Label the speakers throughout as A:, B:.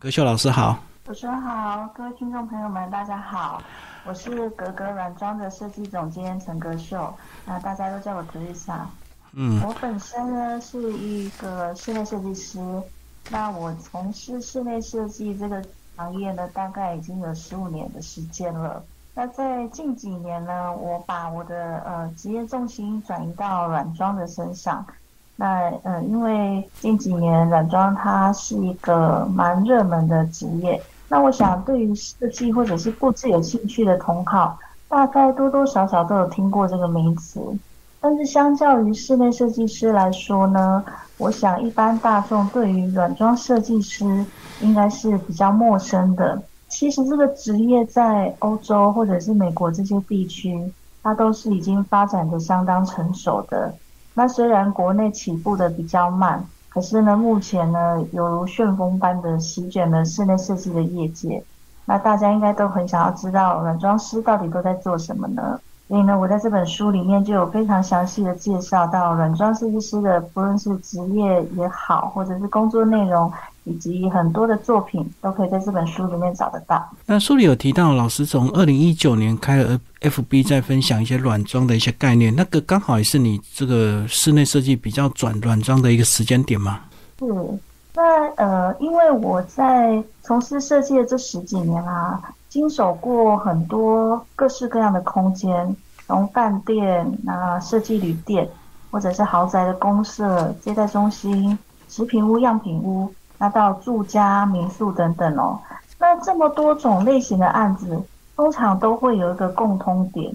A: 格秀老师好，
B: 主持人好，各位听众朋友们，大家好，我是格格软装的设计总监陈格秀，那大家都叫我格丽莎。嗯，我本身呢是一个室内设计师，那我从事室内设计这个行业呢，大概已经有十五年的时间了。那在近几年呢，我把我的呃职业重心转移到软装的身上。那呃，因为近几年软装它是一个蛮热门的职业，那我想对于设计或者是布置有兴趣的同好，大概多多少少都有听过这个名词。但是相较于室内设计师来说呢，我想一般大众对于软装设计师应该是比较陌生的。其实这个职业在欧洲或者是美国这些地区，它都是已经发展的相当成熟的。那虽然国内起步的比较慢，可是呢，目前呢，犹如旋风般的席卷了室内设计的业界。那大家应该都很想要知道，软装师到底都在做什么呢？所以呢，我在这本书里面就有非常详细的介绍到软装设计师的，不论是职业也好，或者是工作内容。以及很多的作品都可以在这本书里面找得到。
A: 那书里有提到，老师从二零一九年开了 FB，在分享一些软装的一些概念，那个刚好也是你这个室内设计比较转软装的一个时间点吗？
B: 是。那呃，因为我在从事设计的这十几年啦，经手过很多各式各样的空间，从饭店、啊设计旅店，或者是豪宅的公社、接待中心、食品屋、样品屋。那到住家、民宿等等哦，那这么多种类型的案子，通常都会有一个共通点，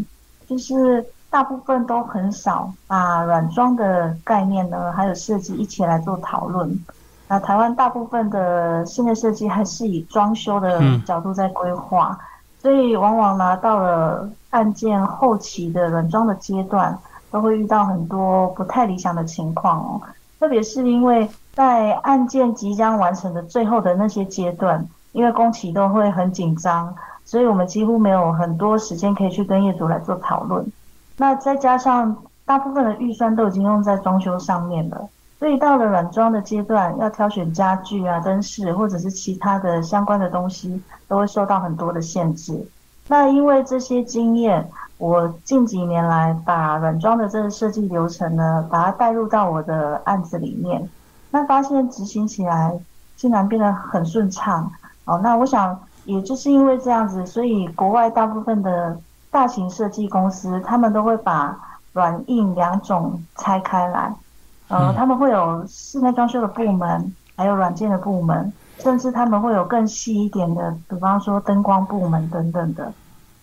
B: 就是大部分都很少把软装的概念呢，还有设计一起来做讨论。那台湾大部分的室内设计还是以装修的角度在规划，所以往往拿到了案件后期的软装的阶段，都会遇到很多不太理想的情况哦，特别是因为。在案件即将完成的最后的那些阶段，因为工期都会很紧张，所以我们几乎没有很多时间可以去跟业主来做讨论。那再加上大部分的预算都已经用在装修上面了，所以到了软装的阶段，要挑选家具啊、灯饰或者是其他的相关的东西，都会受到很多的限制。那因为这些经验，我近几年来把软装的这个设计流程呢，把它带入到我的案子里面。那发现执行起来竟然变得很顺畅哦。那我想，也就是因为这样子，所以国外大部分的大型设计公司，他们都会把软硬两种拆开来。呃，他们会有室内装修的部门，还有软件的部门，甚至他们会有更细一点的，比方说灯光部门等等的。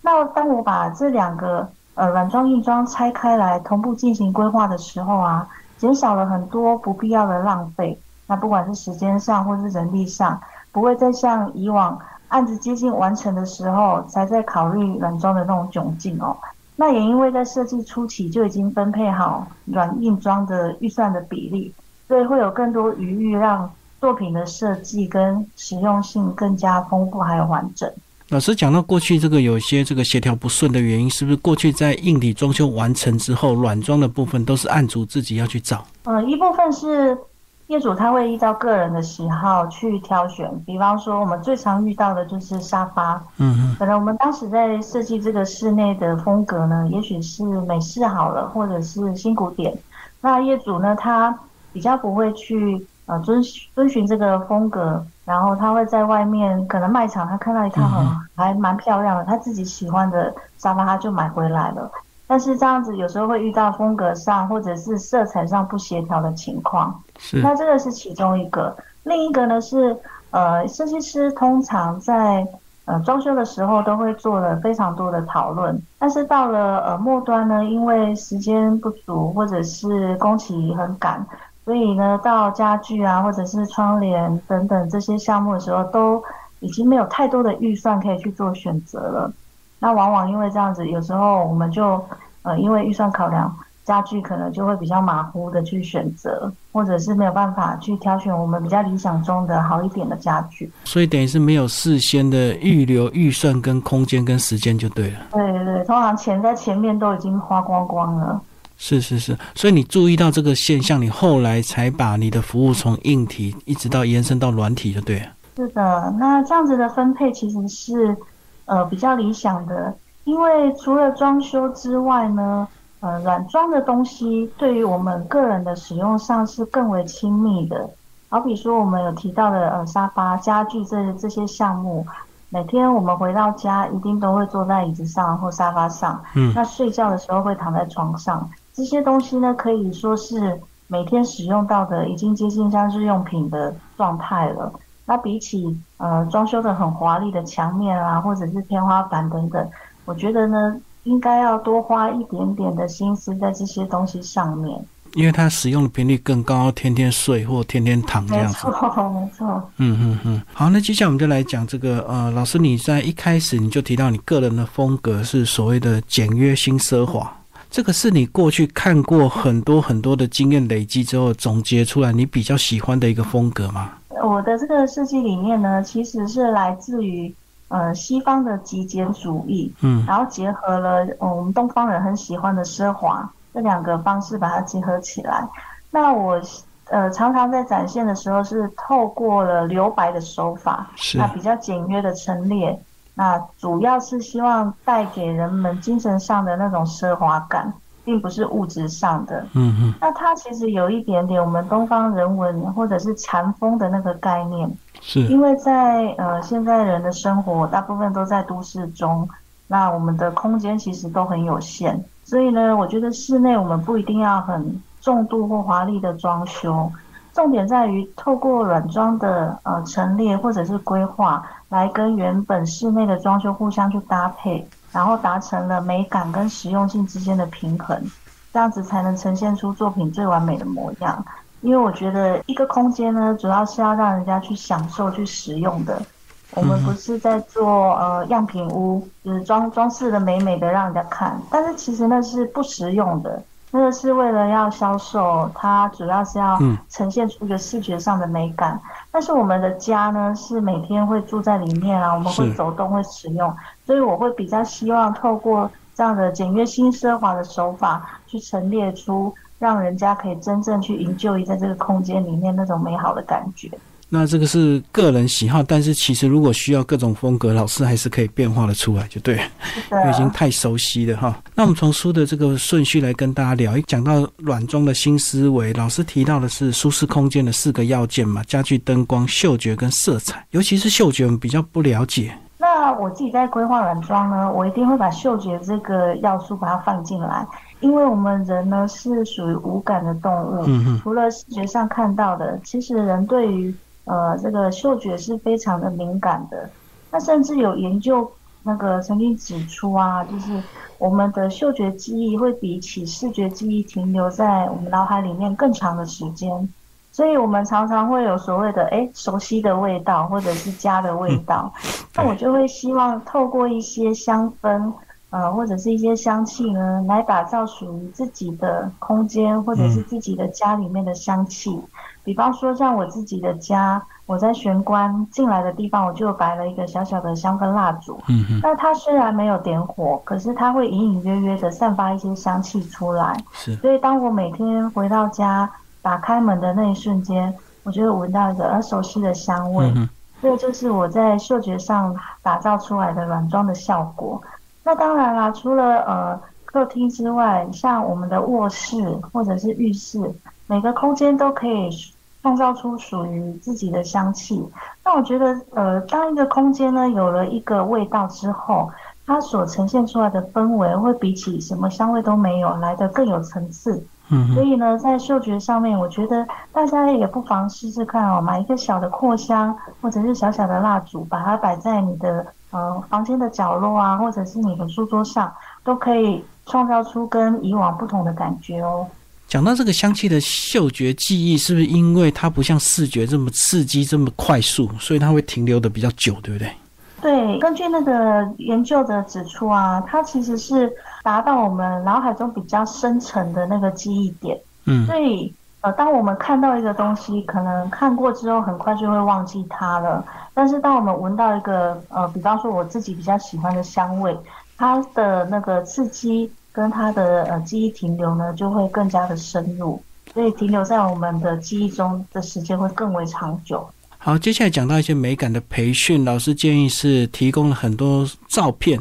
B: 那当我把这两个呃软装硬装拆开来同步进行规划的时候啊。减少了很多不必要的浪费，那不管是时间上或是人力上，不会再像以往案子接近完成的时候才在考虑软装的那种窘境哦。那也因为在设计初期就已经分配好软硬装的预算的比例，所以会有更多余裕让作品的设计跟实用性更加丰富还有完整。
A: 老师讲到过去这个有些这个协调不顺的原因，是不是过去在硬体装修完成之后，软装的部分都是案主自己要去找？
B: 呃，一部分是业主他会依照个人的喜好去挑选，比方说我们最常遇到的就是沙发，嗯嗯，可能我们当时在设计这个室内的风格呢，也许是美式好了，或者是新古典，那业主呢他比较不会去。呃，遵遵循这个风格，然后他会在外面可能卖场，他看到一套很还蛮漂亮的，他自己喜欢的沙发，他就买回来了。但是这样子有时候会遇到风格上或者是色彩上不协调的情况，那这个是其中一个。另一个呢是，呃，设计师通常在呃装修的时候都会做了非常多的讨论，但是到了呃末端呢，因为时间不足或者是工期很赶。所以呢，到家具啊，或者是窗帘等等这些项目的时候，都已经没有太多的预算可以去做选择了。那往往因为这样子，有时候我们就呃，因为预算考量，家具可能就会比较马虎的去选择，或者是没有办法去挑选我们比较理想中的好一点的家具。
A: 所以等于是没有事先的预留预算跟空间跟时间就对了。
B: 对对对，通常钱在前面都已经花光光了。
A: 是是是，所以你注意到这个现象，你后来才把你的服务从硬体一直到延伸到软体，就对了。
B: 是的，那这样子的分配其实是呃比较理想的，因为除了装修之外呢，呃，软装的东西对于我们个人的使用上是更为亲密的。好比说我们有提到的呃沙发、家具这这些项目，每天我们回到家一定都会坐在椅子上或沙发上，
A: 嗯，
B: 那睡觉的时候会躺在床上，这些东西呢可以说是每天使用到的，已经接近像日用品的状态了。那比起呃装修的很华丽的墙面啊，或者是天花板等等，我觉得呢，应该要多花一点点的心思在这些东西上面。
A: 因为它使用的频率更高，天天睡或天天躺这样子。
B: 错，没错。
A: 嗯嗯嗯，好，那接下来我们就来讲这个呃，老师你在一开始你就提到你个人的风格是所谓的简约新奢华，这个是你过去看过很多很多的经验累积之后总结出来你比较喜欢的一个风格吗？
B: 我的这个设计理念呢，其实是来自于呃西方的极简主义，
A: 嗯
B: 然后结合了、呃我们东方人很喜欢的奢华这两个方式把它结合起来。那我呃常常在展现的时候是透过了留白的手法，
A: 是
B: 那比较简约的陈列，那主要是希望带给人们精神上的那种奢华感，并不是物质上的。
A: 嗯嗯，
B: 那它其实有一点点我们东方人文或者是禅风的那个概念，
A: 是
B: 因为在呃现在人的生活大部分都在都市中，那我们的空间其实都很有限，所以呢，我觉得室内我们不一定要很重度或华丽的装修，重点在于透过软装的呃陈列或者是规划，来跟原本室内的装修互相去搭配，然后达成了美感跟实用性之间的平衡，这样子才能呈现出作品最完美的模样。因为我觉得一个空间呢，主要是要让人家去享受、去使用的。我们不是在做呃样品屋，就是装装饰的美美的让人家看，但是其实那是不实用的。那个是为了要销售，它主要是要
A: 嗯
B: 呈现出一个视觉上的美感。但是我们的家呢，是每天会住在里面啊，我们会走动、会使用，所以我会比较希望透过这样的简约新奢华的手法，去陈列出让人家可以真正去营救一在这个空间里面那种美好的感觉。
A: 那这个是个人喜好，但是其实如果需要各种风格，老师还是可以变化的出来，就对了。因为已经，太熟悉了哈。那我们从书的这个顺序来跟大家聊，一讲到软装的新思维，老师提到的是舒适空间的四个要件嘛，家具、灯光、嗅觉跟色彩，尤其是嗅觉，我们比较不了解。
B: 那我自己在规划软装呢，我一定会把嗅觉这个要素把它放进来，因为我们人呢是属于无感的动物，
A: 嗯哼，
B: 除了视觉上看到的，其实人对于呃这个嗅觉是非常的敏感的。那甚至有研究那个曾经指出啊，就是我们的嗅觉记忆会比起视觉记忆停留在我们脑海里面更长的时间。所以我们常常会有所谓的诶熟悉的味道，或者是家的味道。那我就会希望透过一些香氛，呃，或者是一些香气呢，来打造属于自己的空间，或者是自己的家里面的香气。比方说，像我自己的家，我在玄关进来的地方，我就摆了一个小小的香氛蜡烛。
A: 嗯哼，
B: 那它虽然没有点火，可是它会隐隐约约的散发一些香气出来。
A: 是
B: 所以当我每天回到家，打开门的那一瞬间，我就会闻到一个很熟悉的香味。
A: 嗯哼，
B: 这个就是我在嗅觉上打造出来的软装的效果。那当然啦，除了呃客厅之外，像我们的卧室或者是浴室，每个空间都可以创造出属于自己的香气。那我觉得，呃，当一个空间呢有了一个味道之后，它所呈现出来的氛围会比起什么香味都没有来的更有层次。
A: 嗯，
B: 所以呢，在嗅觉上面，我觉得大家也不妨试试看哦，买一个小的扩香，或者是小小的蜡烛，把它摆在你的呃房间的角落啊，或者是你的书桌上，都可以创造出跟以往不同的感觉哦。
A: 讲到这个香气的嗅觉记忆，是不是因为它不像视觉这么刺激、这么快速，所以它会停留的比较久，对不对？
B: 对，根据那个研究的指出啊，它其实是达到我们脑海中比较深层的那个记忆点。
A: 嗯
B: 所以，呃，当我们看到一个东西，可能看过之后很快就会忘记它了。但是，当我们闻到一个，呃，比方说我自己比较喜欢的香味，它的那个刺激跟他的呃记忆停留呢，就会更加的深入，所以停留在我们的记忆中的时间会更为长久。
A: 好，接下来讲到一些美感的培训，老师建议是提供了很多照片，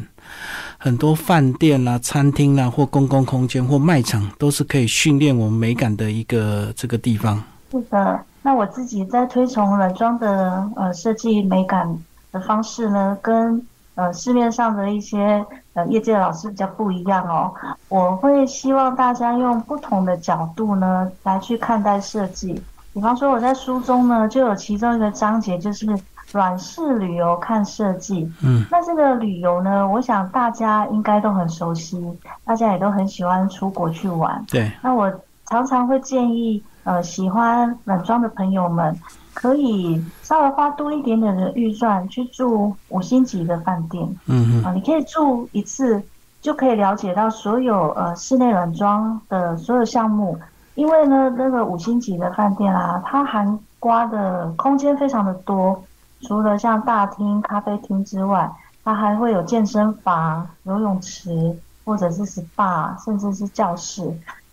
A: 很多饭店啦、餐厅啦或公共空间或卖场都是可以训练我们美感的一个这个地方。
B: 是的，那我自己在推崇软装的呃设计美感的方式呢，跟呃市面上的一些呃业界老师比较不一样哦。我会希望大家用不同的角度呢来去看待设计。比方说我在书中呢就有其中一个章节就是软式旅游看设计。
A: 嗯，
B: 那这个旅游呢，我想大家应该都很熟悉，大家也都很喜欢出国去玩。
A: 对，
B: 那我常常会建议。呃，喜欢软装的朋友们，可以稍微花多一点点的预算去住五星级的饭店。
A: 嗯嗯。
B: 啊，你可以住一次，就可以了解到所有呃室内软装的所有项目。因为呢，那个五星级的饭店啊，它含刮的空间非常的多，除了像大厅、咖啡厅之外，它还会有健身房、游泳池，或者是 SPA，甚至是教室。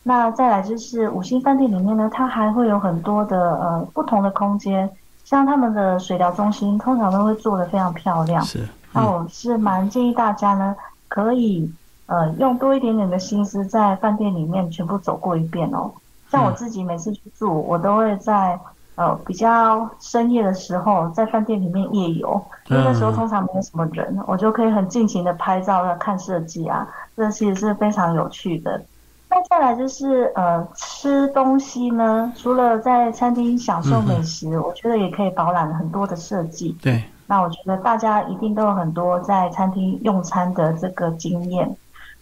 B: 那再来就是五星饭店里面呢，它还会有很多的呃不同的空间，像他们的水疗中心，通常都会做的非常漂亮。
A: 是，
B: 那我是蛮建议大家呢，可以呃用多一点点的心思，在饭店里面全部走过一遍哦。像我自己每次去住，我都会在呃比较深夜的时候，在饭店里面夜游，因为那时候通常没有什么人，我就可以很尽情的拍照、看设计啊，这其实是非常有趣的。那再来就是呃吃东西呢，除了在餐厅享受美食，我觉得也可以饱览很多的设计。
A: 对，
B: 那我觉得大家一定都有很多在餐厅用餐的这个经验，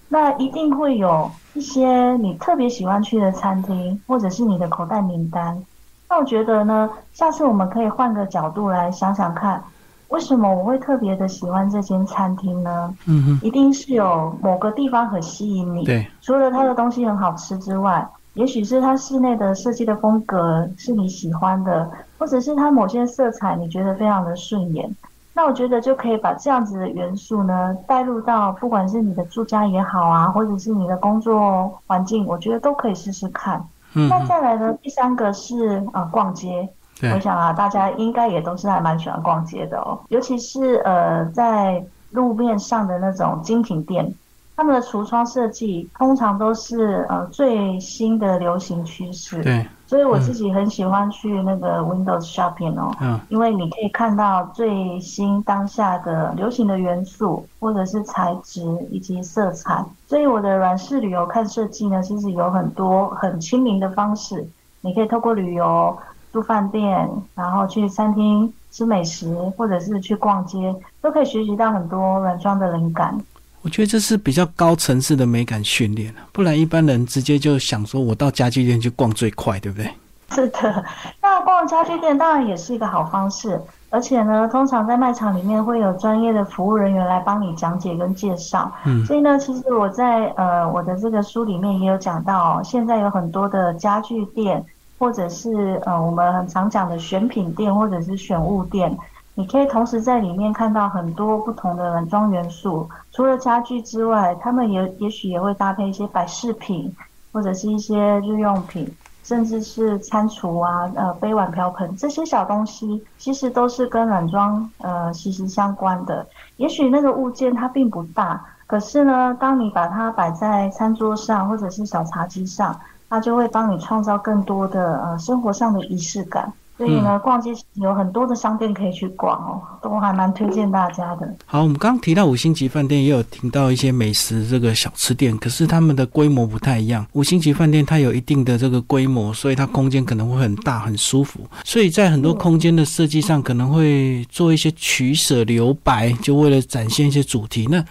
B: 那一定会有一些你特别喜欢去的餐厅，或者是你的口袋名单。那我觉得呢，下次我们可以换个角度来想想看。为什么我会特别的喜欢这间餐厅呢？
A: 嗯哼，
B: 一定是有某个地方很吸引你。
A: 对，
B: 除了它的东西很好吃之外，也许是它室内的设计的风格是你喜欢的，或者是它某些色彩你觉得非常的顺眼。那我觉得就可以把这样子的元素呢带入到不管是你的住家也好啊，或者是你的工作环境，我觉得都可以试试看。
A: 嗯，
B: 那再来呢，第三个是啊逛街。我想啊，大家应该也都是还蛮喜欢逛街的哦，尤其是呃，在路面上的那种精品店，他们的橱窗设计通常都是呃最新的流行趋势。
A: 对，
B: 所以我自己很喜欢去那个 Windows Shopping 哦，
A: 嗯，
B: 因为你可以看到最新当下的流行的元素，或者是材质以及色彩。所以我的软式旅游看设计呢，其实有很多很亲民的方式，你可以透过旅游。住饭店，然后去餐厅吃美食，或者是去逛街，都可以学习到很多软装的灵感。
A: 我觉得这是比较高层次的美感训练不然一般人直接就想说，我到家具店去逛最快，对不对？
B: 是的，那逛家具店当然也是一个好方式，而且呢，通常在卖场里面会有专业的服务人员来帮你讲解跟介绍。
A: 嗯，
B: 所以呢，其实我在呃我的这个书里面也有讲到，现在有很多的家具店。或者是呃，我们很常讲的选品店或者是选物店，你可以同时在里面看到很多不同的软装元素。除了家具之外，他们也也许也会搭配一些摆饰品，或者是一些日用品，甚至是餐厨啊、呃杯碗瓢盆这些小东西，其实都是跟软装呃息息相关的。也许那个物件它并不大，可是呢，当你把它摆在餐桌上或者是小茶几上。它就会帮你创造更多的呃生活上的仪式感。所以呢，逛街有很多的商店可以去逛哦，都还蛮推荐大家的。
A: 好，我们刚刚提到五星级饭店，也有听到一些美食这个小吃店，可是他们的规模不太一样。五星级饭店它有一定的这个规模，所以它空间可能会很大、很舒服。所以在很多空间的设计上，可能会做一些取舍留白，就为了展现一些主题。那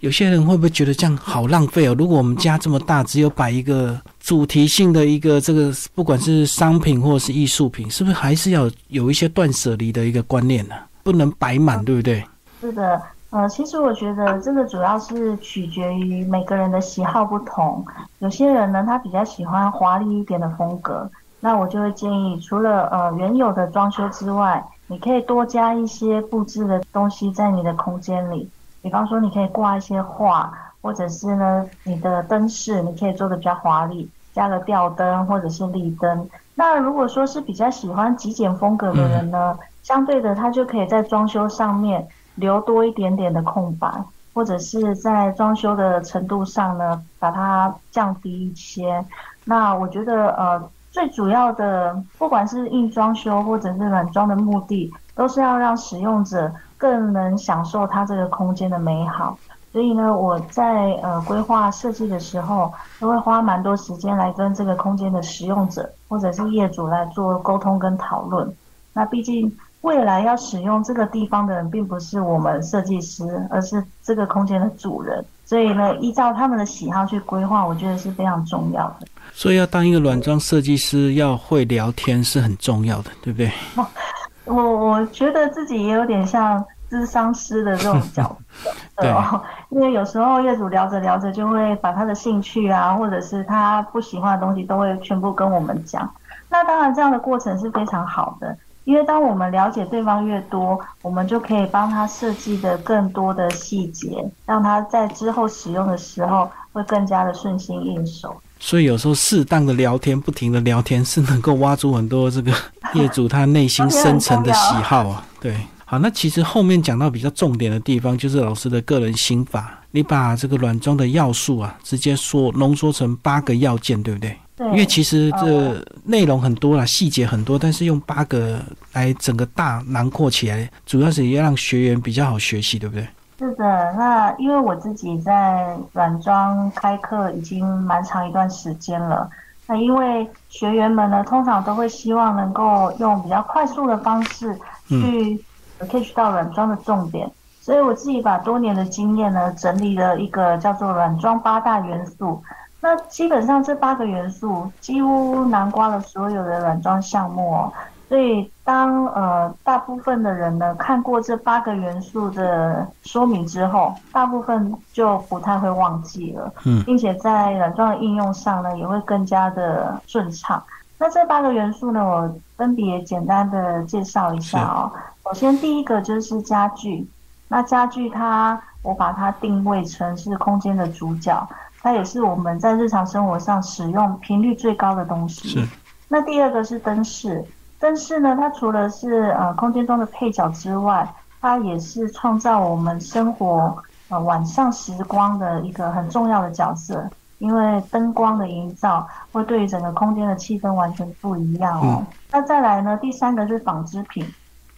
A: 有些人会不会觉得这样好浪费哦？如果我们家这么大，只有摆一个主题性的一个这个，不管是商品或者是艺术品，是不是还是要有一些断舍离的一个观念呢？不能摆满，对不对？
B: 是的，呃，其实我觉得这个主要是取决于每个人的喜好不同。有些人呢，他比较喜欢华丽一点的风格，那我就会建议，除了呃原有的装修之外，你可以多加一些布置的东西在你的空间里。比方说，你可以挂一些画，或者是呢，你的灯饰你可以做的比较华丽。加个吊灯或者是立灯。那如果说是比较喜欢极简风格的人呢，相对的，他就可以在装修上面留多一点点的空白，或者是在装修的程度上呢，把它降低一些。那我觉得，呃，最主要的，不管是硬装修或者是软装的目的，都是要让使用者更能享受它这个空间的美好。所以呢，我在呃规划设计的时候，都会花蛮多时间来跟这个空间的使用者或者是业主来做沟通跟讨论。那毕竟未来要使用这个地方的人，并不是我们设计师，而是这个空间的主人。所以呢，依照他们的喜好去规划，我觉得是非常重要的。
A: 所以要当一个软装设计师，要会聊天是很重要的，对不对？
B: 我我觉得自己也有点像。智商师的这种角色，对哦，因为有时候业主聊着聊着就会把他的兴趣啊，或者是他不喜欢的东西，都会全部跟我们讲。那当然，这样的过程是非常好的，因为当我们了解对方越多，我们就可以帮他设计的更多的细节，让他在之后使用的时候会更加的顺心应手。
A: 所以有时候适当的聊天，不停的聊天，是能够挖出很多这个 业主他内心深层的喜好啊，对。好，那其实后面讲到比较重点的地方，就是老师的个人心法。你把这个软装的要素啊，直接说浓缩成八个要件，对不对？
B: 对。
A: 因为其实这内容很多啦，细节很多，但是用八个来整个大囊括起来，主要是要让学员比较好学习，对不对？
B: 是的。那因为我自己在软装开课已经蛮长一段时间了，那因为学员们呢，通常都会希望能够用比较快速的方式去。Catch 到软装的重点，所以我自己把多年的经验呢整理了一个叫做软装八大元素。那基本上这八个元素几乎囊括了所有的软装项目哦。所以当呃大部分的人呢看过这八个元素的说明之后，大部分就不太会忘记了，嗯，并且在软装的应用上呢也会更加的顺畅。那这八个元素呢，我分别简单的介绍一下哦。首先，第一个就是家具。那家具它，我把它定位成是空间的主角，它也是我们在日常生活上使用频率最高的东西。
A: 是。
B: 那第二个是灯饰，灯饰呢，它除了是呃空间中的配角之外，它也是创造我们生活呃晚上时光的一个很重要的角色。因为灯光的营造会对于整个空间的气氛完全不一样哦。那再来呢？第三个是纺织品，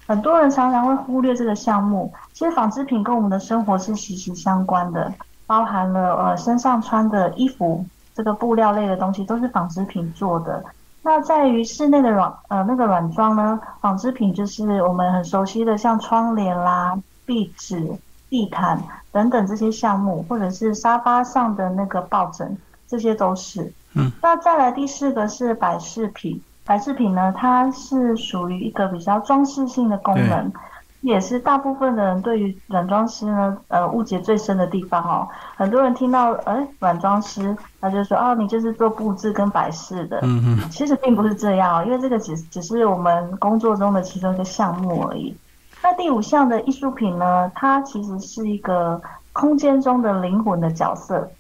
B: 很多人常常会忽略这个项目。其实纺织品跟我们的生活是息息相关的，包含了呃身上穿的衣服，这个布料类的东西都是纺织品做的。那在于室内的软呃那个软装呢，纺织品就是我们很熟悉的，像窗帘啦、壁纸。地毯等等这些项目，或者是沙发上的那个抱枕，这些都是。
A: 嗯，
B: 那再来第四个是摆饰品。摆饰品呢，它是属于一个比较装饰性的功能，也是大部分的人对于软装师呢，呃，误解最深的地方哦。很多人听到哎，软装师，他就说哦，你就是做布置跟摆饰的。
A: 嗯嗯，
B: 其实并不是这样哦，因为这个只只是我们工作中的其中一个项目而已。那第五项的艺术品呢？它其实是一个空间中的灵魂的角色。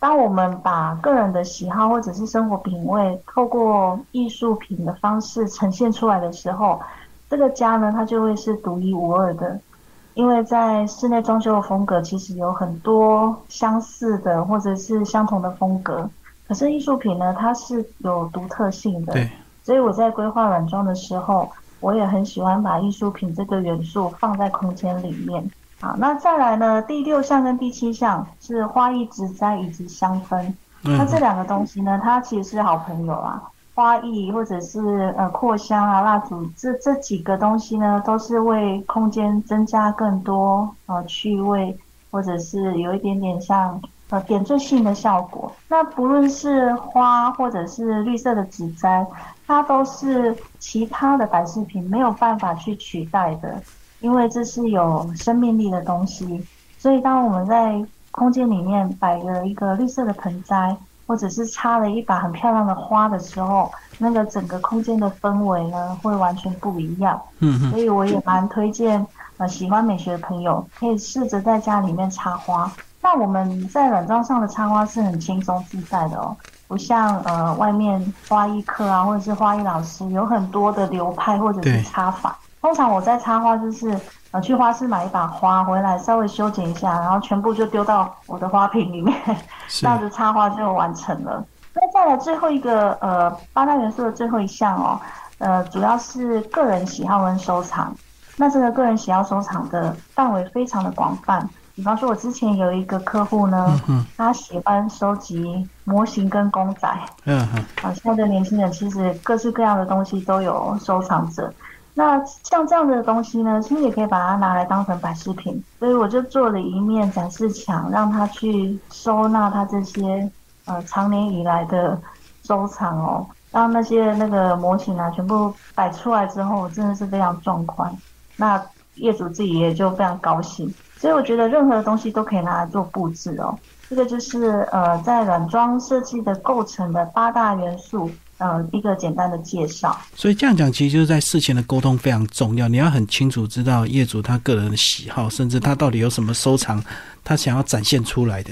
B: 当我们把个人的喜好或者是生活品味，透过艺术品的方式呈现出来的时候，这个家呢，它就会是独一无二的。因为在室内装修的风格其实有很多相似的或者是相同的风格，可是艺术品呢，它是有独特性的。
A: 对，
B: 所以我在规划软装的时候。我也很喜欢把艺术品这个元素放在空间里面。好，那再来呢？第六项跟第七项是花艺植栽以及香氛。那这两个东西呢，它其实是好朋友啊。花艺或者是呃扩香啊、蜡烛，这这几个东西呢，都是为空间增加更多呃趣味，或者是有一点点像呃点缀性的效果。那不论是花或者是绿色的植栽。它都是其他的摆饰品没有办法去取代的，因为这是有生命力的东西。所以当我们在空间里面摆了一个绿色的盆栽，或者是插了一把很漂亮的花的时候，那个整个空间的氛围呢，会完全不一样。
A: 嗯
B: 所以我也蛮推荐呃喜欢美学的朋友，可以试着在家里面插花。那我们在软装上的插花是很轻松自在的哦。不像呃外面花艺课啊，或者是花艺老师有很多的流派或者是插法，通常我在插花就是呃去花市买一把花回来，稍微修剪一下，然后全部就丢到我的花瓶里面，这样子插花就完成了。那再来最后一个呃八大元素的最后一项哦，呃主要是个人喜好跟收藏。那这个个人喜好收藏的范围非常的广泛。比方说，我之前有一个客户呢，他喜欢收集模型跟公仔。嗯哼，啊，现在的年轻人其实各式各样的东西都有收藏者。那像这样的东西呢，其实也可以把它拿来当成摆饰品。所以我就做了一面展示墙，让他去收纳他这些呃长年以来的收藏哦。让那些那个模型啊，全部摆出来之后，真的是非常壮观。那业主自己也就非常高兴。所以我觉得任何的东西都可以拿来做布置哦。这个就是呃，在软装设计的构成的八大元素，呃，一个简单的介绍。
A: 所以这样讲，其实就是在事前的沟通非常重要。你要很清楚知道业主他个人的喜好，甚至他到底有什么收藏，他想要展现出来的。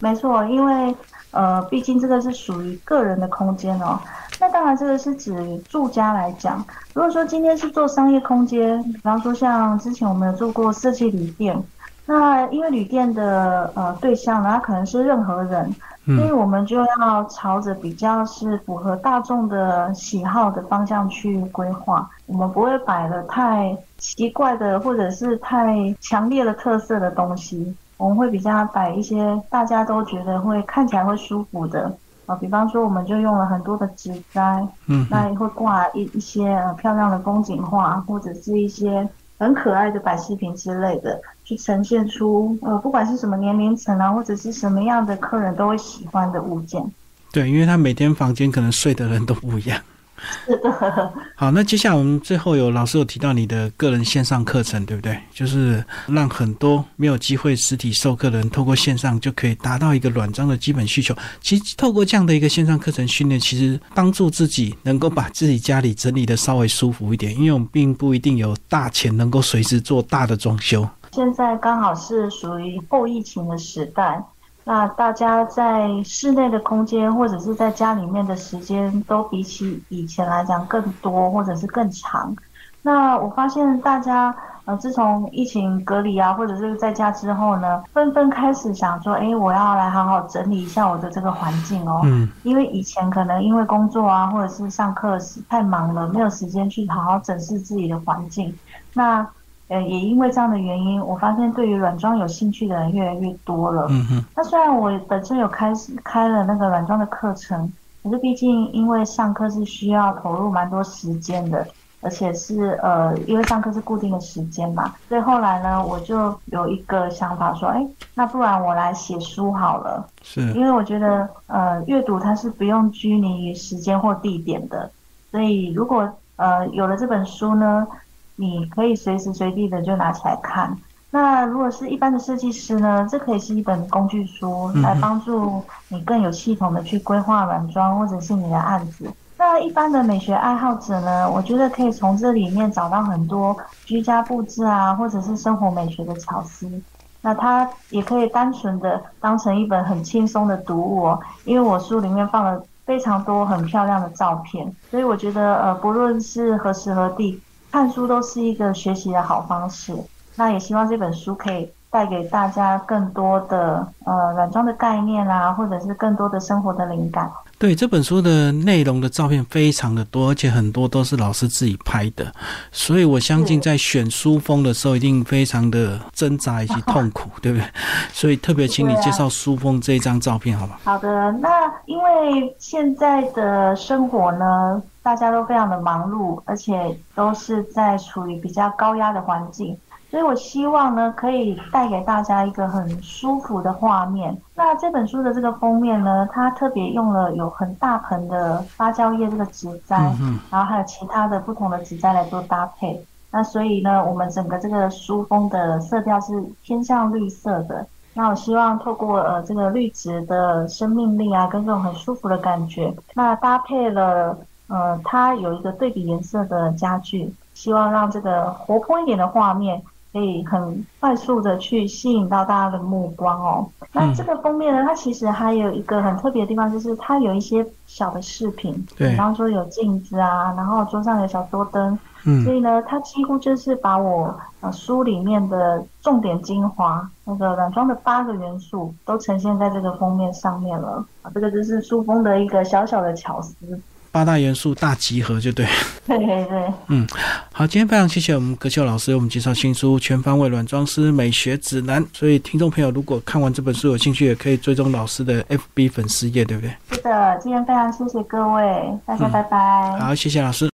B: 没错，因为呃，毕竟这个是属于个人的空间哦。那当然，这个是指住家来讲。如果说今天是做商业空间，比方说像之前我们有做过设计旅店。那因为旅店的呃对象呢，它可能是任何人，所以我们就要朝着比较是符合大众的喜好的方向去规划。我们不会摆了太奇怪的或者是太强烈的特色的东西，我们会比较摆一些大家都觉得会看起来会舒服的啊。比方说，我们就用了很多的纸栽，嗯，那也会挂一一些漂亮的风景画，或者是一些很可爱的摆饰品之类的。去呈现出呃，不管是什么年龄层啊，或者是什么样的客人都会喜欢的物件。
A: 对，因为他每天房间可能睡的人都不一样。
B: 是的。
A: 好，那接下来我们最后有老师有提到你的个人线上课程，对不对？就是让很多没有机会实体授课的人，透过线上就可以达到一个软装的基本需求。其实透过这样的一个线上课程训练，其实帮助自己能够把自己家里整理的稍微舒服一点，因为我们并不一定有大钱能够随时做大的装修。
B: 现在刚好是属于后疫情的时代，那大家在室内的空间或者是在家里面的时间都比起以前来讲更多或者是更长。那我发现大家呃，自从疫情隔离啊，或者是在家之后呢，纷纷开始想说，哎，我要来好好整理一下我的这个环境哦。嗯。因为以前可能因为工作啊，或者是上课太忙了，没有时间去好好整视自己的环境。那呃，也因为这样的原因，我发现对于软装有兴趣的人越来越多了。嗯哼。那虽然我本身有开始开了那个软装的课程，可是毕竟因为上课是需要投入蛮多时间的，而且是呃，因为上课是固定的时间嘛，所以后来呢，我就有一个想法说，哎，那不然我来写书好了。
A: 是。
B: 因为我觉得呃，阅读它是不用拘泥于时间或地点的，所以如果呃有了这本书呢。你可以随时随地的就拿起来看。那如果是一般的设计师呢？这可以是一本工具书，来帮助你更有系统的去规划软装或者是你的案子。那一般的美学爱好者呢？我觉得可以从这里面找到很多居家布置啊，或者是生活美学的巧思。那它也可以单纯的当成一本很轻松的读物哦，因为我书里面放了非常多很漂亮的照片，所以我觉得呃，不论是何时何地。看书都是一个学习的好方式，那也希望这本书可以带给大家更多的呃软装的概念啊，或者是更多的生活的灵感。
A: 对这本书的内容的照片非常的多，而且很多都是老师自己拍的，所以我相信在选书封的时候一定非常的挣扎以及痛苦，对不对？所以特别请你介绍书封这一张照片，好吧？
B: 好的，那因为现在的生活呢？大家都非常的忙碌，而且都是在处于比较高压的环境，所以我希望呢，可以带给大家一个很舒服的画面。那这本书的这个封面呢，它特别用了有很大盆的芭蕉叶这个植栽，然后还有其他的不同的植栽来做搭配。那所以呢，我们整个这个书封的色调是偏向绿色的。那我希望透过呃这个绿植的生命力啊，跟这种很舒服的感觉，那搭配了。呃，它有一个对比颜色的家具，希望让这个活泼一点的画面可以很快速的去吸引到大家的目光哦。那这个封面呢，它其实还有一个很特别的地方，就是它有一些小的饰品，比方说有镜子啊，然后桌上有小桌灯，
A: 嗯
B: 所以呢，它几乎就是把我呃书里面的重点精华，那个软装的八个元素都呈现在这个封面上面了。啊，这个就是书封的一个小小的巧思。
A: 八大元素大集合就对。
B: 对对对，
A: 好，今天非常谢谢我们葛秀老师为我们介绍新书《全方位软装师美学指南》。所以听众朋友如果看完这本书有兴趣，也可以追踪老师的 FB 粉丝页，对不对？
B: 是的，今天非常谢谢各位，大家拜拜。
A: 好，谢谢老师。